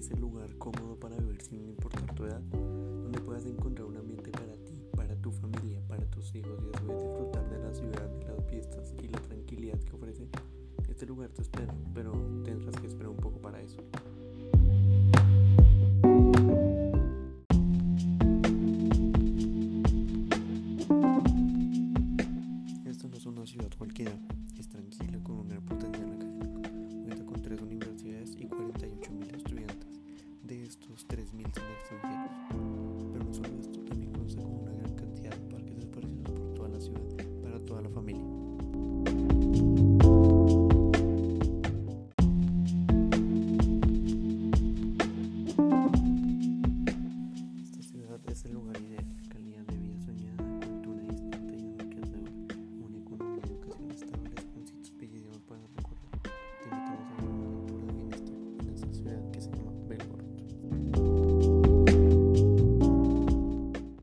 ese lugar cómodo para vivir sin importar tu edad, donde puedas encontrar un ambiente para ti, para tu familia, para tus hijos y a su vez disfrutar de la ciudad, de las fiestas y la tranquilidad que ofrece. Este lugar te espera, pero tendrás que esperar un poco para eso. Esto no es una ciudad cualquiera, es tranquila con un gran potencial esos 3.000 son extranjeros. Pero no solo esto, también consta con una gran cantidad de parques esparcidos por toda la ciudad para toda la familia. Esta ciudad es el lugar ideal